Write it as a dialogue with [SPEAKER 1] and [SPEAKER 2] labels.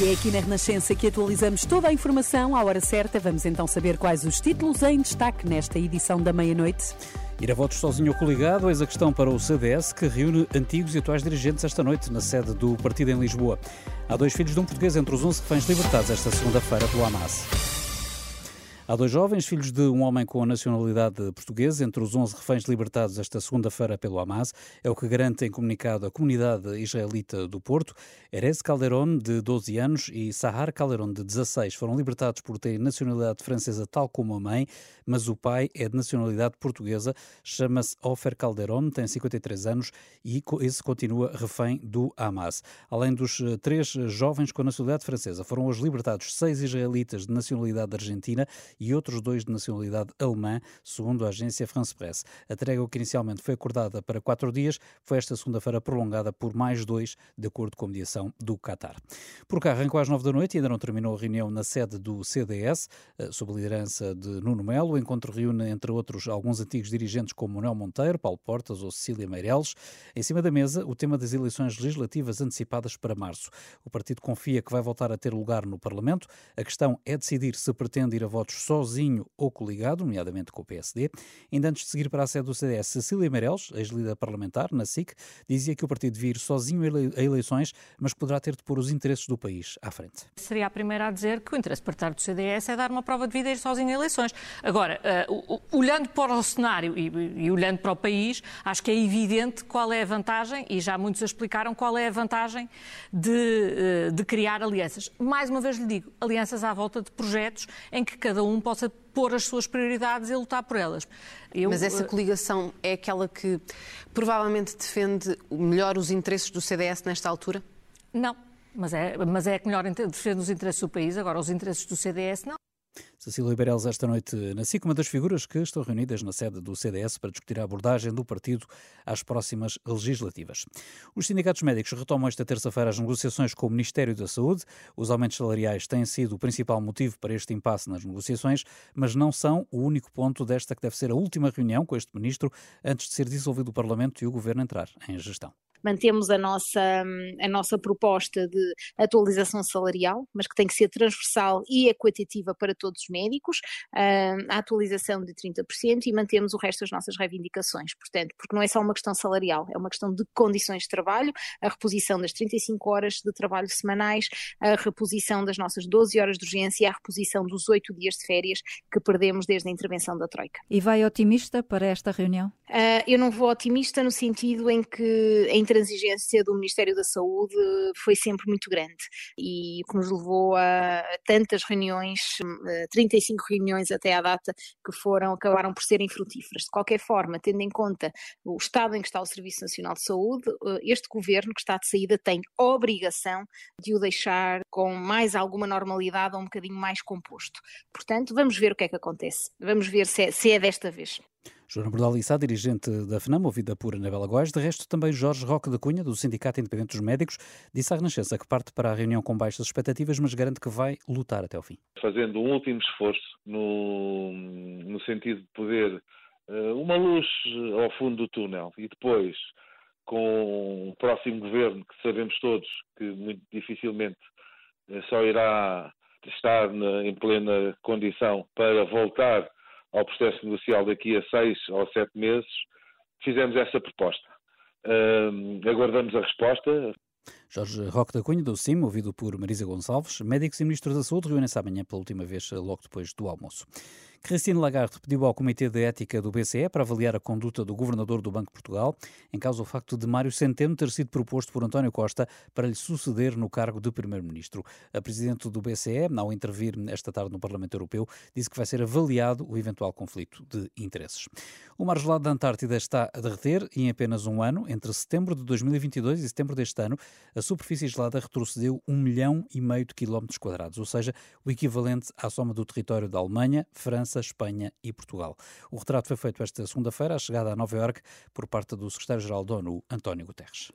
[SPEAKER 1] E é aqui na Renascença que atualizamos toda a informação à hora certa. Vamos então saber quais os títulos em destaque nesta edição da meia-noite.
[SPEAKER 2] Ir a votos sozinho ou coligado, eis a questão para o CDS, que reúne antigos e atuais dirigentes esta noite na sede do partido em Lisboa. Há dois filhos de um português entre os 11 reféns libertados esta segunda-feira pelo Hamas. Há dois jovens, filhos de um homem com a nacionalidade portuguesa, entre os 11 reféns libertados esta segunda-feira pelo Hamas. É o que garante em comunicado a comunidade israelita do Porto. Erez Calderon, de 12 anos, e Sahar Calderon, de 16, foram libertados por terem nacionalidade francesa tal como a mãe, mas o pai é de nacionalidade portuguesa. Chama-se Ofer Calderon, tem 53 anos e esse continua refém do Hamas. Além dos eh, três jovens com a nacionalidade francesa, foram hoje libertados seis israelitas de nacionalidade argentina e outros dois de nacionalidade alemã, segundo a agência France Press. A trégua que inicialmente foi acordada para quatro dias foi esta segunda-feira prolongada por mais dois, de acordo com a mediação do Qatar. Por cá, arrancou às nove da noite e ainda não terminou a reunião na sede do CDS, eh, sob a liderança de Nuno Melo. O encontro reúne, entre outros, alguns antigos dirigentes como Manuel Monteiro, Paulo Portas ou Cecília Meireles. Em cima da mesa, o tema das eleições legislativas antecipadas para março. O partido confia que vai voltar a ter lugar no Parlamento. A questão é decidir se pretende ir a votos sozinho ou coligado, nomeadamente com o PSD. Ainda antes de seguir para a sede do CDS, Cecília Meirelles, ex-líder parlamentar na SIC, dizia que o partido vir sozinho a eleições, mas poderá ter de pôr os interesses do país à frente.
[SPEAKER 3] Seria a primeira a dizer que o interesse partidário do CDS é dar uma prova de vida e ir sozinho a eleições. Agora, uh, olhando para o cenário e, e olhando para o país, acho que é evidente qual é a vantagem, e já muitos explicaram qual é a vantagem de, uh, de criar alianças. Mais uma vez lhe digo, alianças à volta de projetos em que cada um possa pôr as suas prioridades e lutar por elas.
[SPEAKER 4] Eu, Mas essa coligação é aquela que provavelmente defende melhor os interesses do CDS nesta altura?
[SPEAKER 3] Não, mas é, mas é que melhor defende os interesses do país, agora os interesses do CDS não.
[SPEAKER 2] Cecília Beireles, esta noite na SIC, uma das figuras que estão reunidas na sede do CDS para discutir a abordagem do partido às próximas legislativas. Os sindicatos médicos retomam esta terça-feira as negociações com o Ministério da Saúde. Os aumentos salariais têm sido o principal motivo para este impasse nas negociações, mas não são o único ponto desta que deve ser a última reunião com este ministro antes de ser dissolvido o Parlamento e o Governo entrar em gestão
[SPEAKER 5] mantemos a nossa, a nossa proposta de atualização salarial, mas que tem que ser transversal e equitativa para todos os médicos, a atualização de 30% e mantemos o resto das nossas reivindicações. Portanto, porque não é só uma questão salarial, é uma questão de condições de trabalho, a reposição das 35 horas de trabalho semanais, a reposição das nossas 12 horas de urgência e a reposição dos 8 dias de férias que perdemos desde a intervenção da Troika.
[SPEAKER 6] E vai otimista para esta reunião?
[SPEAKER 5] Uh, eu não vou otimista no sentido em que em intransigência do Ministério da Saúde foi sempre muito grande e que nos levou a tantas reuniões, 35 reuniões até à data, que foram, acabaram por serem frutíferas. De qualquer forma, tendo em conta o estado em que está o Serviço Nacional de Saúde, eh, este governo que está de saída tem obrigação de o deixar com mais alguma normalidade ou um bocadinho mais composto. Portanto, vamos ver o que é que acontece. Vamos ver se é, se é desta vez.
[SPEAKER 2] Joana Bordalissá, dirigente da FNAM, ouvida por Anabela Góes. De resto, também Jorge Roque da Cunha, do Sindicato Independente dos Médicos, disse à Renascença que parte para a reunião com baixas expectativas, mas garante que vai lutar até ao fim.
[SPEAKER 7] Fazendo um último esforço no, no sentido de poder uh, uma luz ao fundo do túnel e depois com o próximo governo, que sabemos todos que muito dificilmente uh, só irá estar em plena condição para voltar ao processo negocial daqui a seis ou sete meses, fizemos essa proposta. Uh, aguardamos a resposta.
[SPEAKER 2] Jorge Roque da Cunha, do CIM, ouvido por Marisa Gonçalves, médicos e ministros da Saúde, reúnem-se amanhã pela última vez, logo depois do almoço. Christine Lagarde pediu ao Comitê de Ética do BCE para avaliar a conduta do governador do Banco de Portugal, em causa o facto de Mário Centeno ter sido proposto por António Costa para lhe suceder no cargo de primeiro-ministro. A presidente do BCE, ao intervir esta tarde no Parlamento Europeu, disse que vai ser avaliado o eventual conflito de interesses. O mar gelado da Antártida está a derreter e em apenas um ano, entre setembro de 2022 e setembro deste ano, a superfície gelada retrocedeu um milhão e meio de quilómetros quadrados, ou seja, o equivalente à soma do território da Alemanha, França, França, Espanha e Portugal. O retrato foi feito esta segunda-feira, à chegada a Nova Iorque, por parte do secretário-geral da ONU, António Guterres.